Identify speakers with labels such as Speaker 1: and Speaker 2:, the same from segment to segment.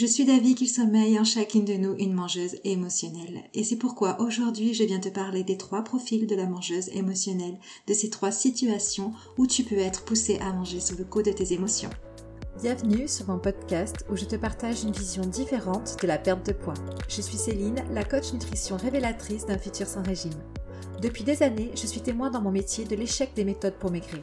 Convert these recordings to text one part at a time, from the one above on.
Speaker 1: Je suis d'avis qu'il sommeille en chacune de nous une mangeuse émotionnelle. Et c'est pourquoi aujourd'hui je viens te parler des trois profils de la mangeuse émotionnelle, de ces trois situations où tu peux être poussé à manger sous le coup de tes émotions.
Speaker 2: Bienvenue sur mon podcast où je te partage une vision différente de la perte de poids. Je suis Céline, la coach nutrition révélatrice d'un futur sans régime. Depuis des années, je suis témoin dans mon métier de l'échec des méthodes pour maigrir.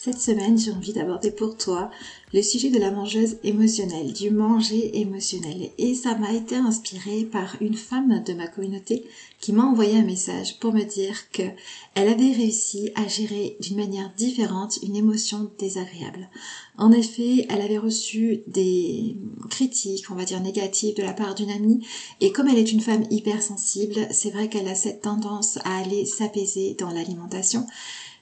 Speaker 1: Cette semaine, j'ai envie d'aborder pour toi le sujet de la mangeuse émotionnelle, du manger émotionnel. Et ça m'a été inspiré par une femme de ma communauté qui m'a envoyé un message pour me dire que elle avait réussi à gérer d'une manière différente une émotion désagréable. En effet, elle avait reçu des critiques, on va dire négatives de la part d'une amie et comme elle est une femme hypersensible, c'est vrai qu'elle a cette tendance à aller s'apaiser dans l'alimentation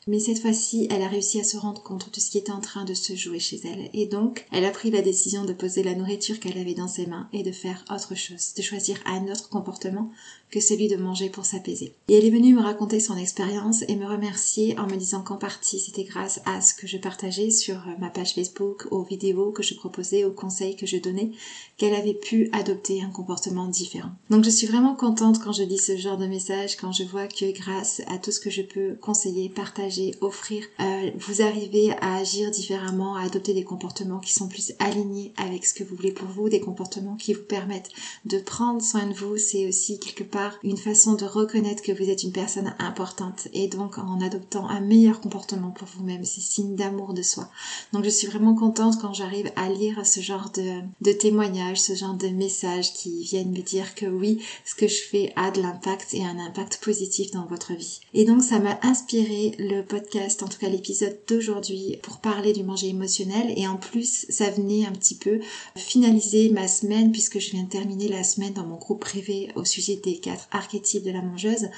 Speaker 1: mais cette fois-ci, elle a réussi à se rendre compte de ce qui était en train de se jouer chez elle. Et donc, elle a pris la décision de poser la nourriture qu'elle avait dans ses mains et de faire autre chose, de choisir un autre comportement que celui de manger pour s'apaiser. Et elle est venue me raconter son expérience et me remercier en me disant qu'en partie c'était grâce à ce que je partageais sur ma page Facebook, aux vidéos que je proposais, aux conseils que je donnais, qu'elle avait pu adopter un comportement différent. Donc je suis vraiment contente quand je dis ce genre de message, quand je vois que grâce à tout ce que je peux conseiller, partager, offrir, euh, vous arrivez à agir différemment, à adopter des comportements qui sont plus alignés avec ce que vous voulez pour vous, des comportements qui vous permettent de prendre soin de vous. C'est aussi quelque part une façon de reconnaître que vous êtes une personne importante et donc en adoptant un meilleur comportement pour vous-même, c'est signe d'amour de soi. Donc je suis vraiment contente quand j'arrive à lire ce genre de, de témoignages, ce genre de messages qui viennent me dire que oui, ce que je fais a de l'impact et un impact positif dans votre vie. Et donc ça m'a inspiré le podcast, en tout cas l'épisode d'aujourd'hui pour parler du manger émotionnel et en plus ça venait un petit peu finaliser ma semaine puisque je viens de terminer la semaine dans mon groupe privé au sujet des quatre archétypes de la mangeuse.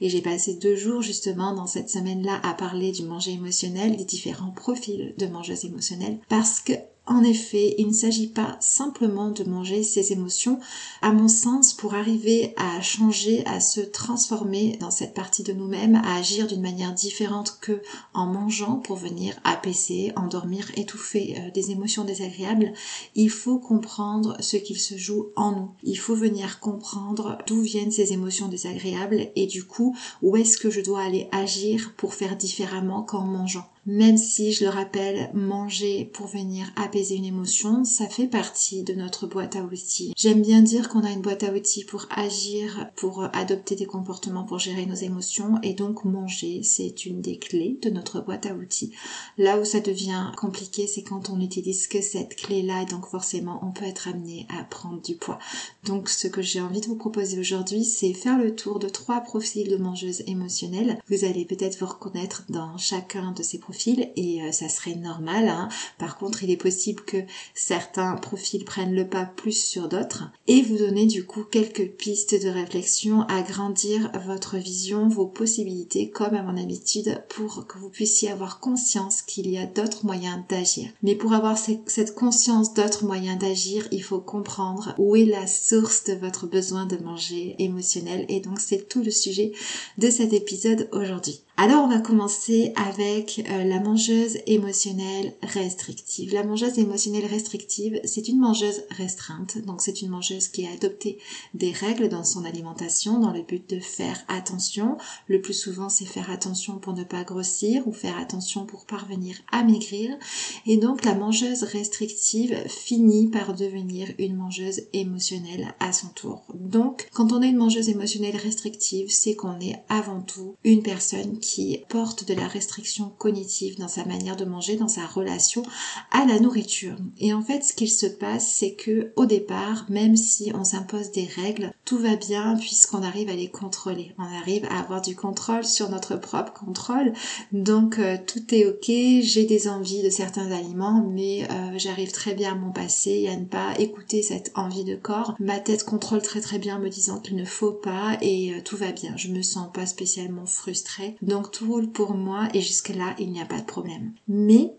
Speaker 1: Et j'ai passé deux jours justement dans cette semaine-là à parler du manger émotionnel, des différents profils de mangeuse émotionnelle, parce que en effet, il ne s'agit pas simplement de manger ses émotions, à mon sens, pour arriver à changer, à se transformer dans cette partie de nous-mêmes, à agir d'une manière différente que en mangeant pour venir apaiser, endormir, étouffer euh, des émotions désagréables. Il faut comprendre ce qu'il se joue en nous. Il faut venir comprendre d'où viennent ces émotions désagréables et du coup, où est-ce que je dois aller agir pour faire différemment qu'en mangeant même si, je le rappelle, manger pour venir apaiser une émotion, ça fait partie de notre boîte à outils. J'aime bien dire qu'on a une boîte à outils pour agir, pour adopter des comportements pour gérer nos émotions et donc manger, c'est une des clés de notre boîte à outils. Là où ça devient compliqué, c'est quand on n'utilise que cette clé-là donc forcément on peut être amené à prendre du poids. Donc ce que j'ai envie de vous proposer aujourd'hui, c'est faire le tour de trois profils de mangeuses émotionnelles. Vous allez peut-être vous reconnaître dans chacun de ces profils et euh, ça serait normal. Hein. Par contre, il est possible que certains profils prennent le pas plus sur d'autres et vous donner du coup quelques pistes de réflexion, agrandir votre vision, vos possibilités comme à mon habitude pour que vous puissiez avoir conscience qu'il y a d'autres moyens d'agir. Mais pour avoir cette conscience d'autres moyens d'agir, il faut comprendre où est la source de votre besoin de manger émotionnel et donc c'est tout le sujet de cet épisode aujourd'hui. Alors on va commencer avec euh, la mangeuse émotionnelle restrictive. La mangeuse émotionnelle restrictive, c'est une mangeuse restreinte. Donc c'est une mangeuse qui a adopté des règles dans son alimentation dans le but de faire attention. Le plus souvent c'est faire attention pour ne pas grossir ou faire attention pour parvenir à maigrir. Et donc la mangeuse restrictive finit par devenir une mangeuse émotionnelle à son tour. Donc quand on est une mangeuse émotionnelle restrictive, c'est qu'on est avant tout une personne qui porte de la restriction cognitive dans sa manière de manger, dans sa relation à la nourriture. Et en fait, ce qu'il se passe, c'est que au départ, même si on s'impose des règles, tout va bien puisqu'on arrive à les contrôler. On arrive à avoir du contrôle sur notre propre contrôle. Donc euh, tout est ok. J'ai des envies de certains aliments, mais euh, j'arrive très bien à m'en passer et à ne pas écouter cette envie de corps. Ma tête contrôle très très bien me disant qu'il ne faut pas et euh, tout va bien. Je me sens pas spécialement frustrée. Tout roule pour moi et jusque là il n'y a pas de problème. Mais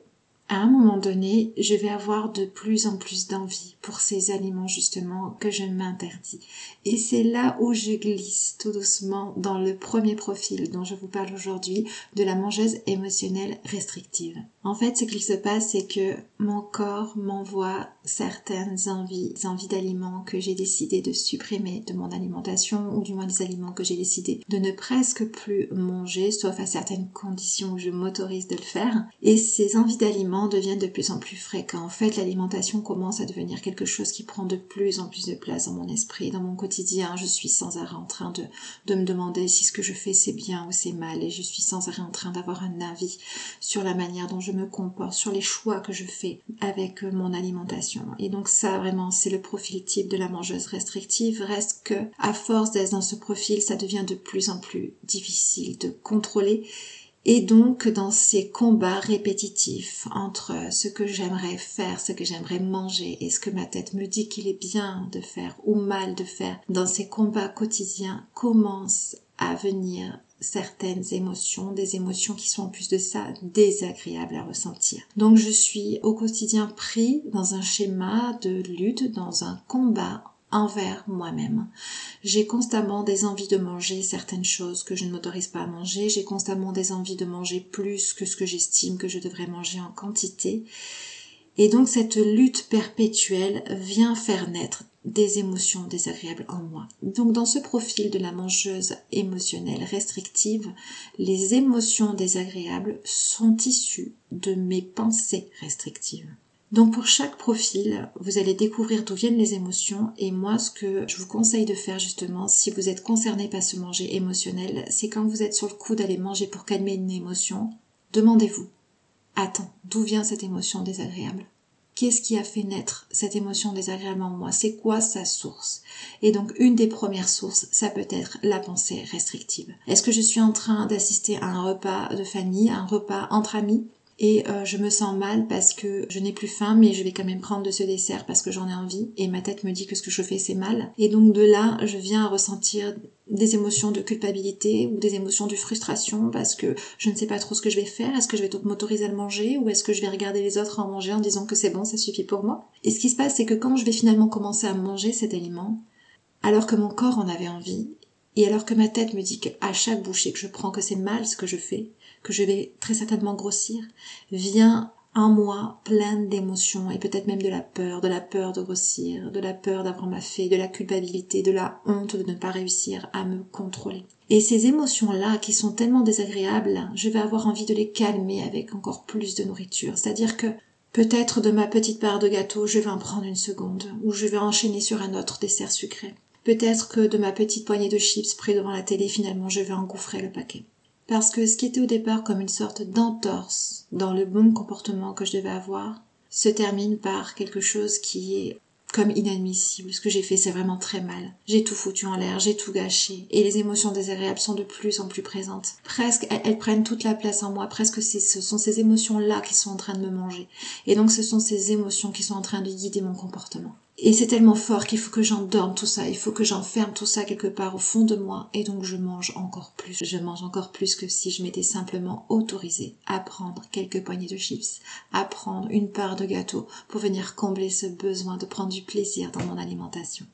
Speaker 1: à un moment donné, je vais avoir de plus en plus d'envie pour ces aliments justement que je m'interdis. Et c'est là où je glisse tout doucement dans le premier profil dont je vous parle aujourd'hui de la mangeuse émotionnelle restrictive. En fait, ce qu'il se passe, c'est que mon corps m'envoie certaines envies, envies d'aliments que j'ai décidé de supprimer de mon alimentation, ou du moins des aliments que j'ai décidé de ne presque plus manger, sauf à certaines conditions où je m'autorise de le faire. Et ces envies d'aliments deviennent de plus en plus fréquents. En fait, l'alimentation commence à devenir quelque chose qui prend de plus en plus de place dans mon esprit, dans mon quotidien. Je suis sans arrêt en train de, me demander si ce que je fais c'est bien ou c'est mal, et je suis sans arrêt en train d'avoir un avis sur la manière dont je me comporte, sur les choix que je fais avec mon alimentation. Et donc ça vraiment c'est le profil type de la mangeuse restrictive. Reste que à force d'être dans ce profil, ça devient de plus en plus difficile de contrôler. Et donc dans ces combats répétitifs entre ce que j'aimerais faire, ce que j'aimerais manger et ce que ma tête me dit qu'il est bien de faire ou mal de faire, dans ces combats quotidiens commence à venir certaines émotions, des émotions qui sont en plus de ça désagréables à ressentir. Donc je suis au quotidien pris dans un schéma de lutte, dans un combat envers moi-même. J'ai constamment des envies de manger certaines choses que je ne m'autorise pas à manger, j'ai constamment des envies de manger plus que ce que j'estime que je devrais manger en quantité. Et donc cette lutte perpétuelle vient faire naître des émotions désagréables en moi. Donc dans ce profil de la mangeuse émotionnelle restrictive, les émotions désagréables sont issues de mes pensées restrictives. Donc pour chaque profil, vous allez découvrir d'où viennent les émotions et moi ce que je vous conseille de faire justement si vous êtes concerné par ce manger émotionnel, c'est quand vous êtes sur le coup d'aller manger pour calmer une émotion, demandez-vous, attends, d'où vient cette émotion désagréable? Qu'est-ce qui a fait naître cette émotion désagréable en moi? C'est quoi sa source? Et donc une des premières sources, ça peut être la pensée restrictive. Est-ce que je suis en train d'assister à un repas de famille, un repas entre amis? Et euh, je me sens mal parce que je n'ai plus faim mais je vais quand même prendre de ce dessert parce que j'en ai envie. Et ma tête me dit que ce que je fais c'est mal. Et donc de là je viens à ressentir des émotions de culpabilité ou des émotions de frustration parce que je ne sais pas trop ce que je vais faire. Est-ce que je vais m'autoriser à le manger ou est-ce que je vais regarder les autres en manger en disant que c'est bon ça suffit pour moi? Et ce qui se passe c'est que quand je vais finalement commencer à manger cet aliment alors que mon corps en avait envie et alors que ma tête me dit qu'à chaque bouchée que je prends que c'est mal ce que je fais que je vais très certainement grossir, vient en moi plein d'émotions et peut-être même de la peur, de la peur de grossir, de la peur d'avoir ma fée, de la culpabilité, de la honte de ne pas réussir à me contrôler. Et ces émotions-là, qui sont tellement désagréables, je vais avoir envie de les calmer avec encore plus de nourriture. C'est-à-dire que peut-être de ma petite part de gâteau, je vais en prendre une seconde, ou je vais enchaîner sur un autre dessert sucré. Peut-être que de ma petite poignée de chips près devant la télé, finalement, je vais engouffrer le paquet. Parce que ce qui était au départ comme une sorte d'entorse dans le bon comportement que je devais avoir, se termine par quelque chose qui est comme inadmissible. Ce que j'ai fait, c'est vraiment très mal. J'ai tout foutu en l'air, j'ai tout gâché. Et les émotions désagréables sont de plus en plus présentes. Presque, elles, prennent toute la place en moi. Presque, ce sont ces émotions-là qui sont en train de me manger. Et donc, ce sont ces émotions qui sont en train de guider mon comportement. Et c'est tellement fort qu'il faut que j'endorme tout ça, il faut que j'enferme tout ça quelque part au fond de moi, et donc je mange encore plus. Je mange encore plus que si je m'étais simplement autorisée à prendre quelques poignées de chips, à prendre une part de gâteau pour venir combler ce besoin de prendre du plaisir dans mon alimentation.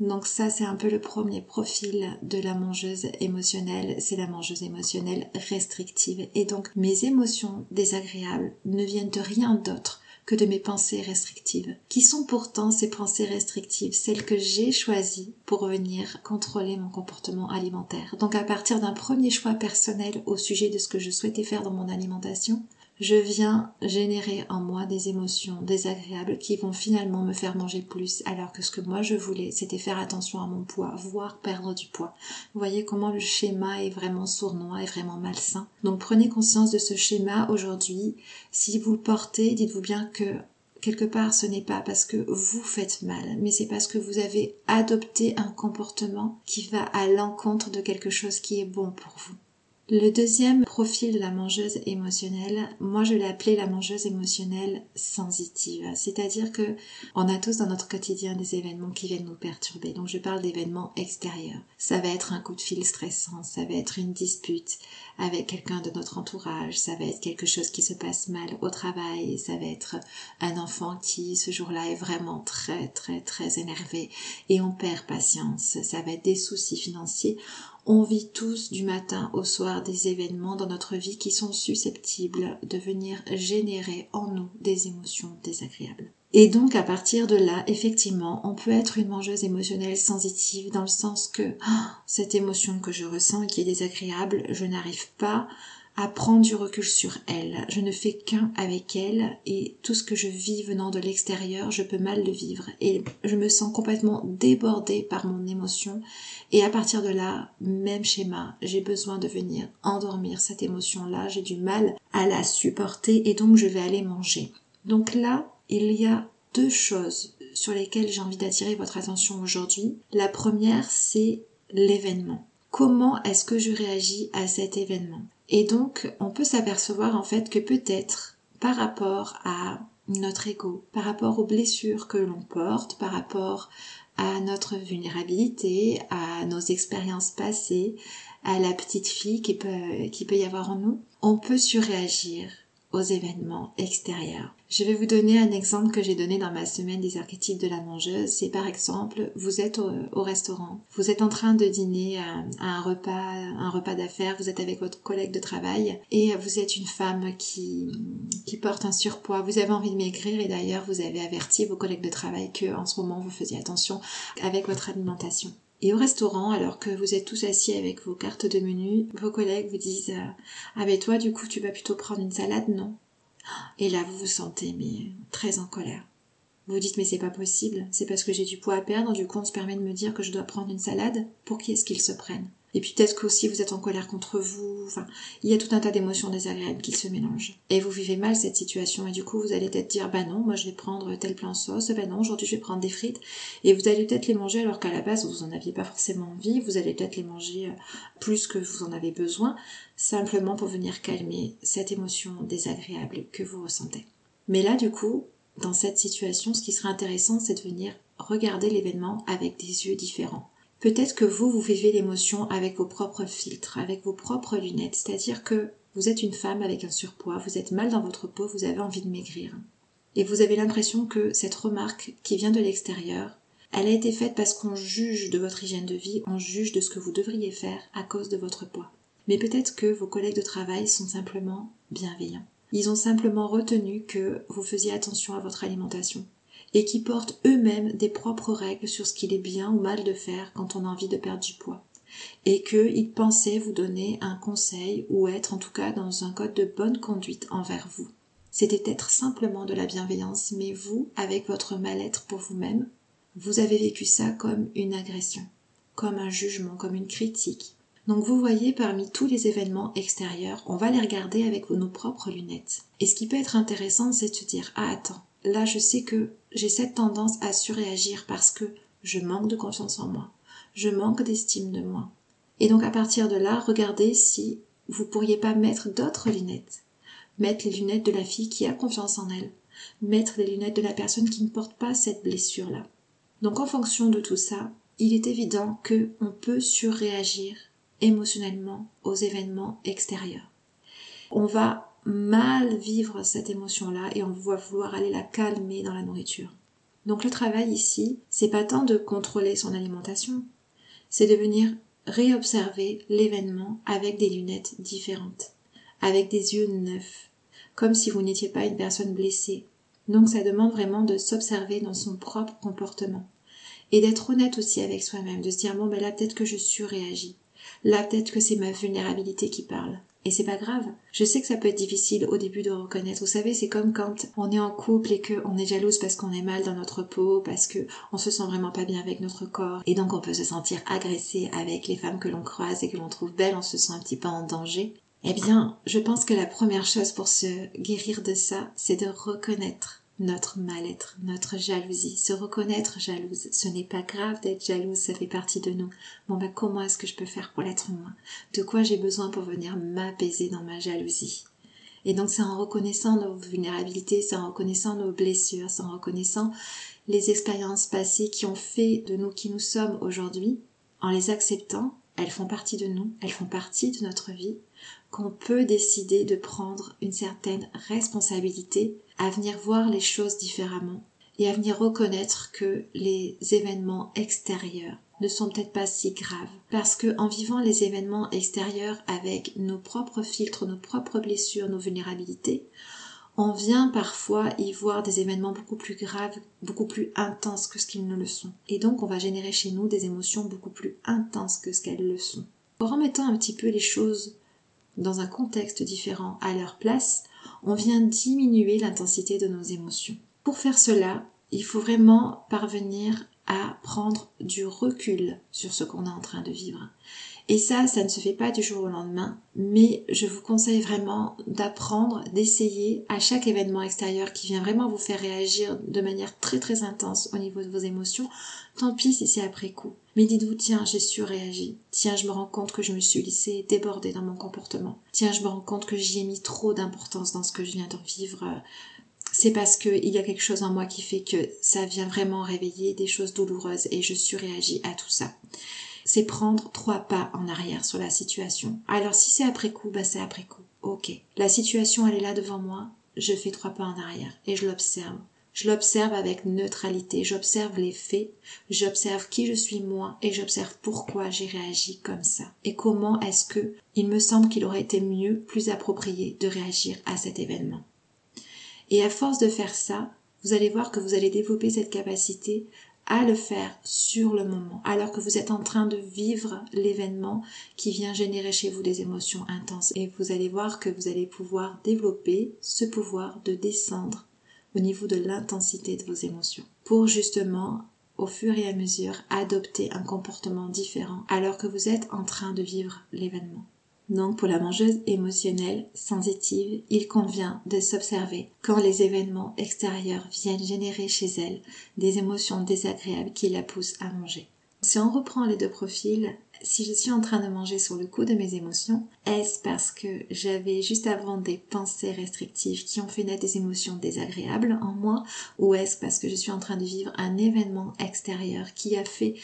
Speaker 1: Donc ça, c'est un peu le premier profil de la mangeuse émotionnelle, c'est la mangeuse émotionnelle restrictive. Et donc mes émotions désagréables ne viennent de rien d'autre que de mes pensées restrictives, qui sont pourtant ces pensées restrictives, celles que j'ai choisies pour venir contrôler mon comportement alimentaire. Donc à partir d'un premier choix personnel au sujet de ce que je souhaitais faire dans mon alimentation, je viens générer en moi des émotions désagréables qui vont finalement me faire manger plus alors que ce que moi je voulais c'était faire attention à mon poids, voire perdre du poids. Vous voyez comment le schéma est vraiment sournois et vraiment malsain. Donc prenez conscience de ce schéma aujourd'hui. Si vous le portez, dites-vous bien que quelque part ce n'est pas parce que vous faites mal, mais c'est parce que vous avez adopté un comportement qui va à l'encontre de quelque chose qui est bon pour vous. Le deuxième profil de la mangeuse émotionnelle, moi je l'ai appelé la mangeuse émotionnelle sensitive. C'est-à-dire que on a tous dans notre quotidien des événements qui viennent nous perturber. Donc je parle d'événements extérieurs. Ça va être un coup de fil stressant, ça va être une dispute avec quelqu'un de notre entourage, ça va être quelque chose qui se passe mal au travail, ça va être un enfant qui ce jour-là est vraiment très très très énervé et on perd patience, ça va être des soucis financiers. On vit tous du matin au soir des événements dans notre vie qui sont susceptibles de venir générer en nous des émotions désagréables. Et donc à partir de là, effectivement, on peut être une mangeuse émotionnelle sensitive dans le sens que ah, cette émotion que je ressens et qui est désagréable, je n'arrive pas à prendre du recul sur elle. Je ne fais qu'un avec elle et tout ce que je vis venant de l'extérieur, je peux mal le vivre et je me sens complètement débordée par mon émotion et à partir de là, même schéma, j'ai besoin de venir endormir cette émotion-là, j'ai du mal à la supporter et donc je vais aller manger. Donc là, il y a deux choses sur lesquelles j'ai envie d'attirer votre attention aujourd'hui. La première, c'est l'événement. Comment est-ce que je réagis à cet événement? Et donc, on peut s'apercevoir en fait que peut-être par rapport à notre ego, par rapport aux blessures que l'on porte, par rapport à notre vulnérabilité, à nos expériences passées, à la petite fille qui peut, qui peut y avoir en nous, on peut surréagir aux événements extérieurs. Je vais vous donner un exemple que j'ai donné dans ma semaine des archétypes de la mangeuse. C'est par exemple, vous êtes au, restaurant, vous êtes en train de dîner à, un repas, un repas d'affaires, vous êtes avec votre collègue de travail et vous êtes une femme qui, qui porte un surpoids. Vous avez envie de maigrir et d'ailleurs vous avez averti vos collègues de travail que en ce moment vous faisiez attention avec votre alimentation. Et au restaurant, alors que vous êtes tous assis avec vos cartes de menu, vos collègues vous disent euh, Ah ben toi du coup tu vas plutôt prendre une salade, non. Et là vous vous sentez mais très en colère. Vous dites mais c'est pas possible, c'est parce que j'ai du poids à perdre, du coup on se permet de me dire que je dois prendre une salade, pour qui est-ce qu'ils se prennent? Et puis peut-être qu'aussi vous êtes en colère contre vous. Enfin, il y a tout un tas d'émotions désagréables qui se mélangent. Et vous vivez mal cette situation. Et du coup, vous allez peut-être dire, bah non, moi je vais prendre tel plan sauce. Bah non, aujourd'hui je vais prendre des frites. Et vous allez peut-être les manger alors qu'à la base vous en aviez pas forcément envie. Vous allez peut-être les manger euh, plus que vous en avez besoin. Simplement pour venir calmer cette émotion désagréable que vous ressentez. Mais là, du coup, dans cette situation, ce qui serait intéressant, c'est de venir regarder l'événement avec des yeux différents. Peut-être que vous, vous vivez l'émotion avec vos propres filtres, avec vos propres lunettes, c'est-à-dire que vous êtes une femme avec un surpoids, vous êtes mal dans votre peau, vous avez envie de maigrir. Et vous avez l'impression que cette remarque qui vient de l'extérieur, elle a été faite parce qu'on juge de votre hygiène de vie, on juge de ce que vous devriez faire à cause de votre poids. Mais peut-être que vos collègues de travail sont simplement bienveillants. Ils ont simplement retenu que vous faisiez attention à votre alimentation, et qui portent eux-mêmes des propres règles sur ce qu'il est bien ou mal de faire quand on a envie de perdre du poids. Et qu'ils pensaient vous donner un conseil ou être en tout cas dans un code de bonne conduite envers vous. C'était être simplement de la bienveillance, mais vous, avec votre mal-être pour vous-même, vous avez vécu ça comme une agression, comme un jugement, comme une critique. Donc vous voyez, parmi tous les événements extérieurs, on va les regarder avec nos propres lunettes. Et ce qui peut être intéressant, c'est de se dire, ah attends, là je sais que j'ai cette tendance à surréagir parce que je manque de confiance en moi, je manque d'estime de moi. Et donc à partir de là, regardez si vous pourriez pas mettre d'autres lunettes. Mettre les lunettes de la fille qui a confiance en elle. Mettre les lunettes de la personne qui ne porte pas cette blessure-là. Donc en fonction de tout ça, il est évident que on peut surréagir émotionnellement aux événements extérieurs. On va mal vivre cette émotion-là et on va vouloir aller la calmer dans la nourriture. Donc le travail ici, c'est pas tant de contrôler son alimentation, c'est de venir réobserver l'événement avec des lunettes différentes, avec des yeux neufs, comme si vous n'étiez pas une personne blessée. Donc ça demande vraiment de s'observer dans son propre comportement et d'être honnête aussi avec soi-même, de se dire bon ben là peut-être que je surréagis, là peut-être que c'est ma vulnérabilité qui parle, Et c'est pas grave. Je sais que ça peut être difficile au début de reconnaître. Vous savez, c'est comme quand on est en couple et qu'on est jalouse parce qu'on est mal dans notre peau, parce que on se sent vraiment pas bien avec notre corps. Et donc on peut se sentir agressé avec les femmes que l'on croise et que l'on trouve belles, on se sent un petit peu en danger. Eh bien, je pense que la première chose pour se guérir de ça, c'est de reconnaître notre mal-être, notre jalousie, se reconnaître jalouse. Ce n'est pas grave d'être jalouse, ça fait partie de nous. Bon bah comment est-ce que je peux faire pour l'être moins? De quoi j'ai besoin pour venir m'apaiser dans ma jalousie? Et donc c'est en reconnaissant nos vulnérabilités, c'est en reconnaissant nos blessures, c'est en reconnaissant les expériences passées qui ont fait de nous qui nous sommes aujourd'hui, en les acceptant, elles font partie de nous, elles font partie de notre vie, qu'on peut décider de prendre une certaine responsabilité à venir voir les choses différemment et à venir reconnaître que les événements extérieurs ne sont peut-être pas si graves parce que en vivant les événements extérieurs avec nos propres filtres, nos propres blessures, nos vulnérabilités, on vient parfois y voir des événements beaucoup plus graves, beaucoup plus intenses que ce qu'ils ne le sont. Et donc on va générer chez nous des émotions beaucoup plus intenses que ce qu'elles le sont. En remettant un petit peu les choses dans un contexte différent à leur place, on vient diminuer l'intensité de nos émotions. Pour faire cela, il faut vraiment parvenir à prendre du recul sur ce qu'on est en train de vivre. Et ça, ça ne se fait pas du jour au lendemain, mais je vous conseille vraiment d'apprendre, d'essayer à chaque événement extérieur qui vient vraiment vous faire réagir de manière très très intense au niveau de vos émotions. Tant pis si c'est après coup. Mais dites-vous, tiens, j'ai surréagi. Tiens, je me rends compte que je me suis laissée déborder dans mon comportement. Tiens, je me rends compte que j'y ai mis trop d'importance dans ce que je viens de vivre c'est parce qu'il y a quelque chose en moi qui fait que ça vient vraiment réveiller des choses douloureuses et je surréagis à tout ça c'est prendre trois pas en arrière sur la situation. Alors si c'est après coup, bah c'est après coup. Ok. La situation, elle est là devant moi, je fais trois pas en arrière et je l'observe. Je l'observe avec neutralité, j'observe les faits, j'observe qui je suis moi et j'observe pourquoi j'ai réagi comme ça. Et comment est-ce que il me semble qu'il aurait été mieux, plus approprié de réagir à cet événement. Et à force de faire ça, vous allez voir que vous allez développer cette capacité à le faire sur le moment, alors que vous êtes en train de vivre l'événement qui vient générer chez vous des émotions intenses. Et vous allez voir que vous allez pouvoir développer ce pouvoir de descendre au niveau de l'intensité de vos émotions pour justement au fur et à mesure adopter un comportement différent alors que vous êtes en train de vivre l'événement. Donc pour la mangeuse émotionnelle sensitive, il convient de s'observer quand les événements extérieurs viennent générer chez elle des émotions désagréables qui la poussent à manger. Si on reprend les deux profils, si je suis en train de manger sur le coup de mes émotions, est-ce parce que j'avais juste avant des pensées restrictives qui ont fait naître des émotions désagréables en moi, ou est-ce parce que je suis en train de vivre un événement extérieur qui a fait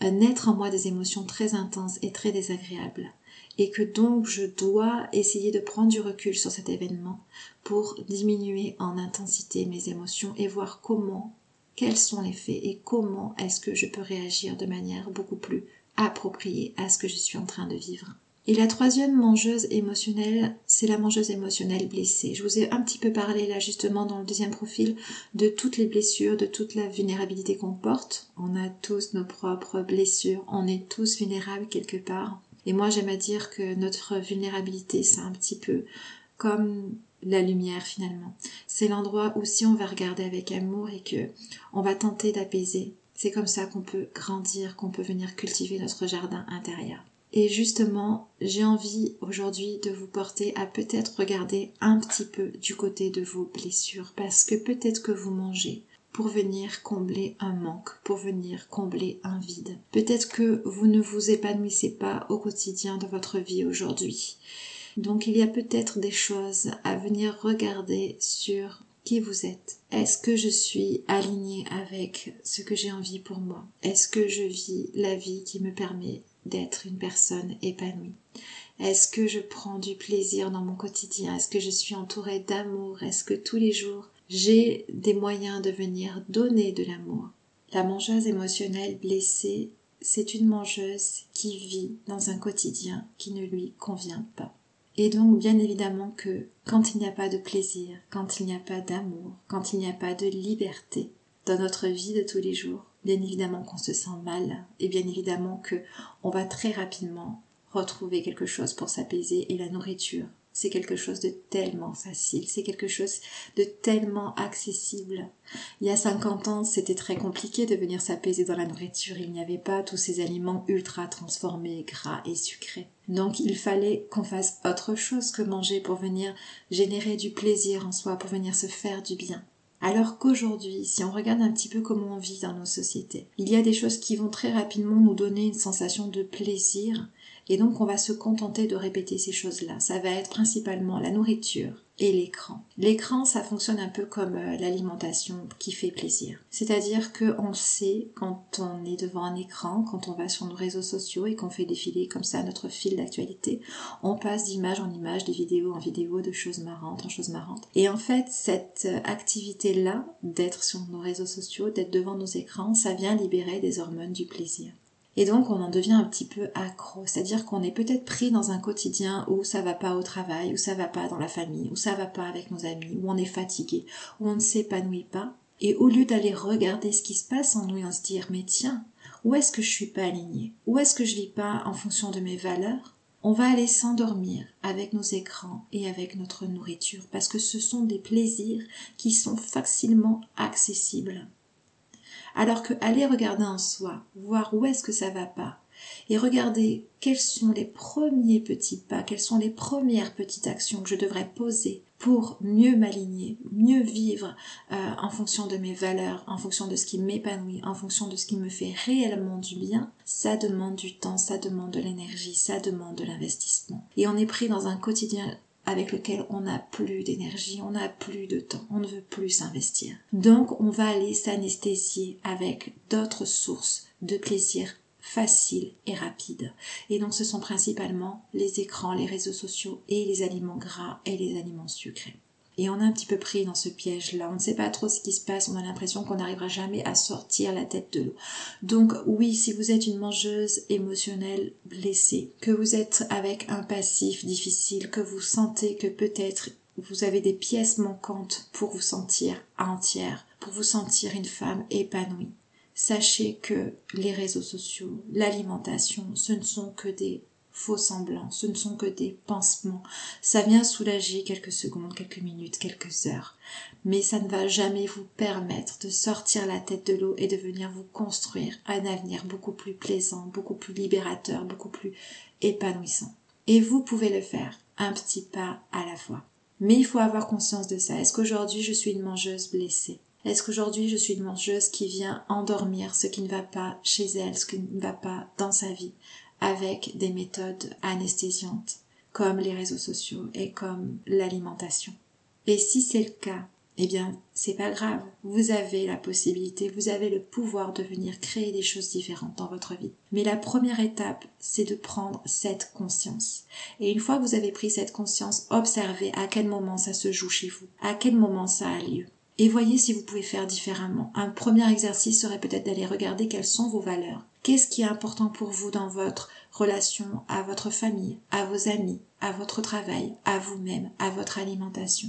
Speaker 1: naître en moi des émotions très intenses et très désagréables? Et que donc je dois essayer de prendre du recul sur cet événement pour diminuer en intensité mes émotions et voir comment, quels sont les faits et comment est-ce que je peux réagir de manière beaucoup plus appropriée à ce que je suis en train de vivre. Et la troisième mangeuse émotionnelle, c'est la mangeuse émotionnelle blessée. Je vous ai un petit peu parlé là justement dans le deuxième profil de toutes les blessures, de toute la vulnérabilité qu'on porte. On a tous nos propres blessures, on est tous vulnérables quelque part. Et moi, j'aime à dire que notre vulnérabilité, c'est un petit peu comme la lumière finalement. C'est l'endroit où si on va regarder avec amour et que on va tenter d'apaiser, c'est comme ça qu'on peut grandir, qu'on peut venir cultiver notre jardin intérieur. Et justement, j'ai envie aujourd'hui de vous porter à peut-être regarder un petit peu du côté de vos blessures parce que peut-être que vous mangez, pour venir combler un manque, pour venir combler un vide. Peut-être que vous ne vous épanouissez pas au quotidien de votre vie aujourd'hui. Donc il y a peut-être des choses à venir regarder sur qui vous êtes. Est-ce que je suis alignée avec ce que j'ai envie pour moi? Est-ce que je vis la vie qui me permet d'être une personne épanouie? Est-ce que je prends du plaisir dans mon quotidien? Est-ce que je suis entourée d'amour? Est-ce que tous les jours j'ai des moyens de venir donner de l'amour? La mangeuse émotionnelle blessée, c'est une mangeuse qui vit dans un quotidien qui ne lui convient pas. Et donc, bien évidemment que quand il n'y a pas de plaisir, quand il n'y a pas d'amour, quand il n'y a pas de liberté dans notre vie de tous les jours, bien évidemment qu'on se sent mal et bien évidemment que on va très rapidement retrouver quelque chose pour s'apaiser et la nourriture c'est quelque chose de tellement facile, c'est quelque chose de tellement accessible. Il y a 50 ans, c'était très compliqué de venir s'apaiser dans la nourriture. Il n'y avait pas tous ces aliments ultra transformés, gras et sucrés. Donc il fallait qu'on fasse autre chose que manger pour venir générer du plaisir en soi, pour venir se faire du bien. Alors qu'aujourd'hui, si on regarde un petit peu comment on vit dans nos sociétés, il y a des choses qui vont très rapidement nous donner une sensation de plaisir, et donc on va se contenter de répéter ces choses-là. Ça va être principalement la nourriture et l'écran. L'écran, ça fonctionne un peu comme euh, l'alimentation qui fait plaisir. C'est-à-dire qu'on sait quand on est devant un écran, quand on va sur nos réseaux sociaux et qu'on fait défiler comme ça notre fil d'actualité, on passe d'image en image, de vidéo en vidéo, de choses marrantes en choses marrantes. Et en fait, cette euh, activité-là, d'être sur nos réseaux sociaux, d'être devant nos écrans, ça vient libérer des hormones du plaisir. Et donc on en devient un petit peu accro, c'est-à-dire qu'on est peut-être pris dans un quotidien où ça va pas au travail, où ça va pas dans la famille, où ça va pas avec nos amis, où on est fatigué, où on ne s'épanouit pas. Et au lieu d'aller regarder ce qui se passe en nous et en se dire mais tiens, où est-ce que je suis pas alignée? Où est-ce que je vis pas en fonction de mes valeurs? On va aller s'endormir avec nos écrans et avec notre nourriture parce que ce sont des plaisirs qui sont facilement accessibles. Alors que aller regarder en soi, voir où est-ce que ça va pas, et regarder quels sont les premiers petits pas, quelles sont les premières petites actions que je devrais poser pour mieux m'aligner, mieux vivre euh, en fonction de mes valeurs, en fonction de ce qui m'épanouit, en fonction de ce qui me fait réellement du bien, ça demande du temps, ça demande de l'énergie, ça demande de l'investissement. Et on est pris dans un quotidien avec lequel on n'a plus d'énergie, on n'a plus de temps, on ne veut plus s'investir. Donc on va aller s'anesthésier avec d'autres sources de plaisir faciles et rapides. Et donc ce sont principalement les écrans, les réseaux sociaux et les aliments gras et les aliments sucrés. Et on est un petit peu pris dans ce piège-là. On ne sait pas trop ce qui se passe. On a l'impression qu'on n'arrivera jamais à sortir la tête de l'eau. Donc oui, si vous êtes une mangeuse émotionnelle blessée, que vous êtes avec un passif difficile, que vous sentez que peut-être vous avez des pièces manquantes pour vous sentir entière, pour vous sentir une femme épanouie. Sachez que les réseaux sociaux, l'alimentation, ce ne sont que des faux semblants, ce ne sont que des pansements. Ça vient soulager quelques secondes, quelques minutes, quelques heures. Mais ça ne va jamais vous permettre de sortir la tête de l'eau et de venir vous construire un avenir beaucoup plus plaisant, beaucoup plus libérateur, beaucoup plus épanouissant. Et vous pouvez le faire, un petit pas à la fois. Mais il faut avoir conscience de ça. Est-ce qu'aujourd'hui je suis une mangeuse blessée? Est-ce qu'aujourd'hui je suis une mangeuse qui vient endormir ce qui ne va pas chez elle, ce qui ne va pas dans sa vie? Avec des méthodes anesthésiantes comme les réseaux sociaux et comme l'alimentation. Et si c'est le cas, eh bien, c'est pas grave. Vous avez la possibilité, vous avez le pouvoir de venir créer des choses différentes dans votre vie. Mais la première étape, c'est de prendre cette conscience. Et une fois que vous avez pris cette conscience, observez à quel moment ça se joue chez vous, à quel moment ça a lieu. Et voyez si vous pouvez faire différemment. Un premier exercice serait peut-être d'aller regarder quelles sont vos valeurs. Qu'est-ce qui est important pour vous dans votre relation à votre famille, à vos amis, à votre travail, à vous-même, à votre alimentation?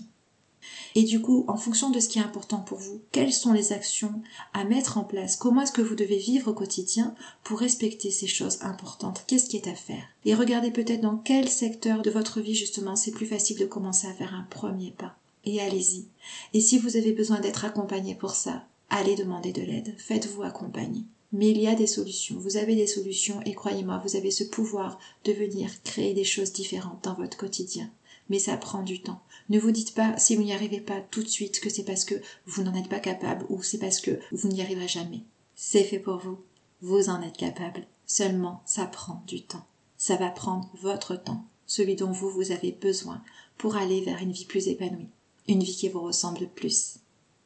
Speaker 1: Et du coup, en fonction de ce qui est important pour vous, quelles sont les actions à mettre en place? Comment est-ce que vous devez vivre au quotidien pour respecter ces choses importantes? Qu'est-ce qui est à faire? Et regardez peut-être dans quel secteur de votre vie justement c'est plus facile de commencer à faire un premier pas. Et allez-y. Et si vous avez besoin d'être accompagné pour ça, allez demander de l'aide. Faites-vous accompagner. Mais il y a des solutions. Vous avez des solutions et croyez-moi, vous avez ce pouvoir de venir créer des choses différentes dans votre quotidien. Mais ça prend du temps. Ne vous dites pas, si vous n'y arrivez pas tout de suite, que c'est parce que vous n'en êtes pas capable ou c'est parce que vous n'y arriverez jamais. C'est fait pour vous. Vous en êtes capable. Seulement, ça prend du temps. Ça va prendre votre temps, celui dont vous, vous avez besoin pour aller vers une vie plus épanouie, une vie qui vous ressemble plus.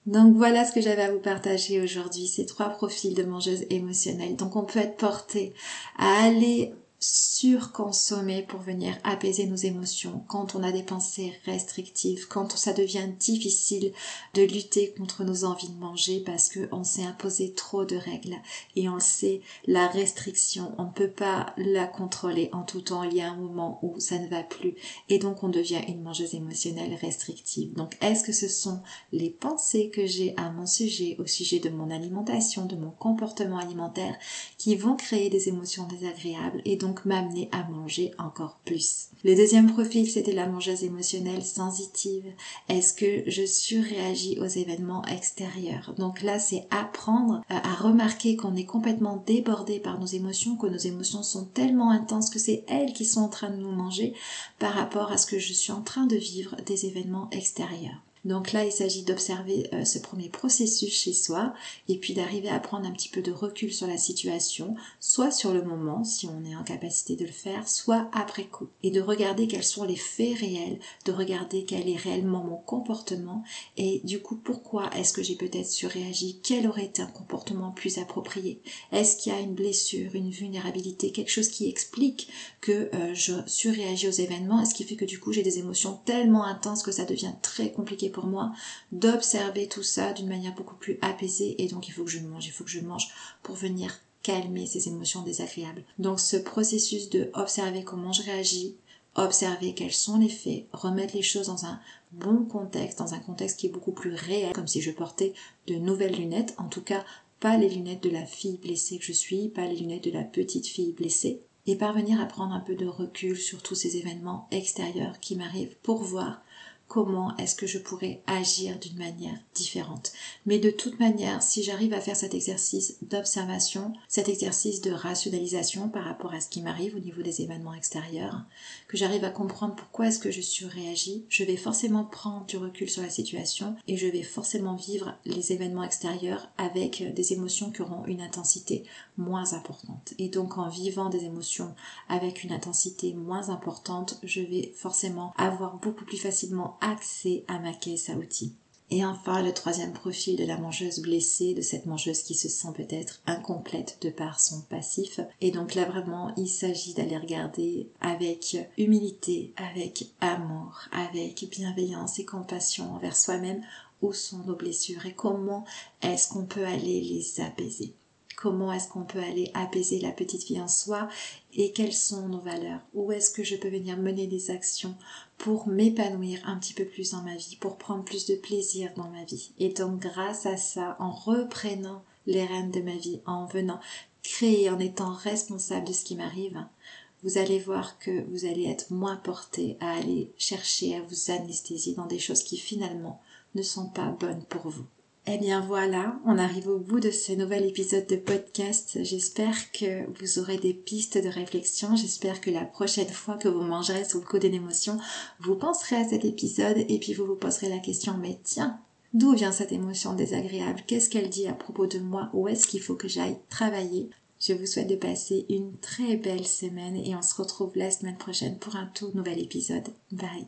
Speaker 1: Donc voilà ce que j'avais à vous partager aujourd'hui, ces trois profils de mangeuses émotionnelles. Donc on peut être porté à aller surconsommer pour venir apaiser nos émotions, quand on a des pensées restrictives, quand ça devient difficile de lutter contre nos envies de manger parce qu'on s'est imposé trop de règles et on le sait, la restriction, on ne peut pas la contrôler en tout temps, il y a un moment où ça ne va plus et donc on devient une mangeuse émotionnelle restrictive. Donc est-ce que ce sont les pensées que j'ai à mon sujet, au sujet de mon alimentation, de mon comportement alimentaire qui vont créer des émotions désagréables et donc donc m'amener à manger encore plus. Le deuxième profil, c'était la mangeuse émotionnelle sensitive. Est-ce que je surréagis aux événements extérieurs? Donc là, c'est apprendre à remarquer qu'on est complètement débordé par nos émotions, que nos émotions sont tellement intenses que c'est elles qui sont en train de nous manger par rapport à ce que je suis en train de vivre des événements extérieurs. Donc là, il s'agit d'observer euh, ce premier processus chez soi et puis d'arriver à prendre un petit peu de recul sur la situation, soit sur le moment, si on est en capacité de le faire, soit après coup. Et de regarder quels sont les faits réels, de regarder quel est réellement mon comportement et du coup, pourquoi est-ce que j'ai peut-être surréagi, quel aurait été un comportement plus approprié? Est-ce qu'il y a une blessure, une vulnérabilité, quelque chose qui explique que euh, je surréagis aux événements? Et ce qui fait que du coup j'ai des émotions tellement intenses que ça devient très compliqué moi d'observer tout ça d'une manière beaucoup plus apaisée. Et donc il faut que je mange, il faut que je mange pour venir calmer ces émotions désagréables. Donc ce processus de observer comment je réagis, observer quels sont les faits, remettre les choses dans un bon contexte, dans un contexte qui est beaucoup plus réel, comme si je portais de nouvelles lunettes, en tout cas pas les lunettes de la fille blessée que je suis, pas les lunettes de la petite fille blessée, et parvenir à prendre un peu de recul sur tous ces événements extérieurs qui m'arrivent pour voir comment est-ce que je pourrais agir d'une manière différente. Mais de toute manière, si j'arrive à faire cet exercice d'observation, cet exercice de rationalisation par rapport à ce qui m'arrive au niveau des événements extérieurs, que j'arrive à comprendre pourquoi est-ce que je suis réagi, je vais forcément prendre du recul sur la situation et je vais forcément vivre les événements extérieurs avec des émotions qui auront une intensité moins importante. Et donc en vivant des émotions avec une intensité moins importante, je vais forcément avoir beaucoup plus facilement accès à ma caisse à outils. Et enfin, le troisième profil de la mangeuse blessée, de cette mangeuse qui se sent peut-être incomplète de par son passif. Et donc là, vraiment, il s'agit d'aller regarder avec humilité, avec amour, avec bienveillance et compassion envers soi-même où sont nos blessures et comment est-ce qu'on peut aller les apaiser comment est-ce qu'on peut aller apaiser la petite fille en soi et quelles sont nos valeurs, où est-ce que je peux venir mener des actions pour m'épanouir un petit peu plus dans ma vie, pour prendre plus de plaisir dans ma vie. Et donc grâce à ça, en reprenant les rênes de ma vie, en venant créer, en étant responsable de ce qui m'arrive, vous allez voir que vous allez être moins porté à aller chercher à vous anesthésier dans des choses qui finalement ne sont pas bonnes pour vous. Eh bien voilà, on arrive au bout de ce nouvel épisode de podcast. J'espère que vous aurez des pistes de réflexion. J'espère que la prochaine fois que vous mangerez sous le coup d'une émotion, vous penserez à cet épisode et puis vous vous poserez la question, mais tiens, d'où vient cette émotion désagréable? Qu'est-ce qu'elle dit à propos de moi? Où est-ce qu'il faut que j'aille travailler? Je vous souhaite de passer une très belle semaine et on se retrouve la semaine prochaine pour un tout nouvel épisode. Bye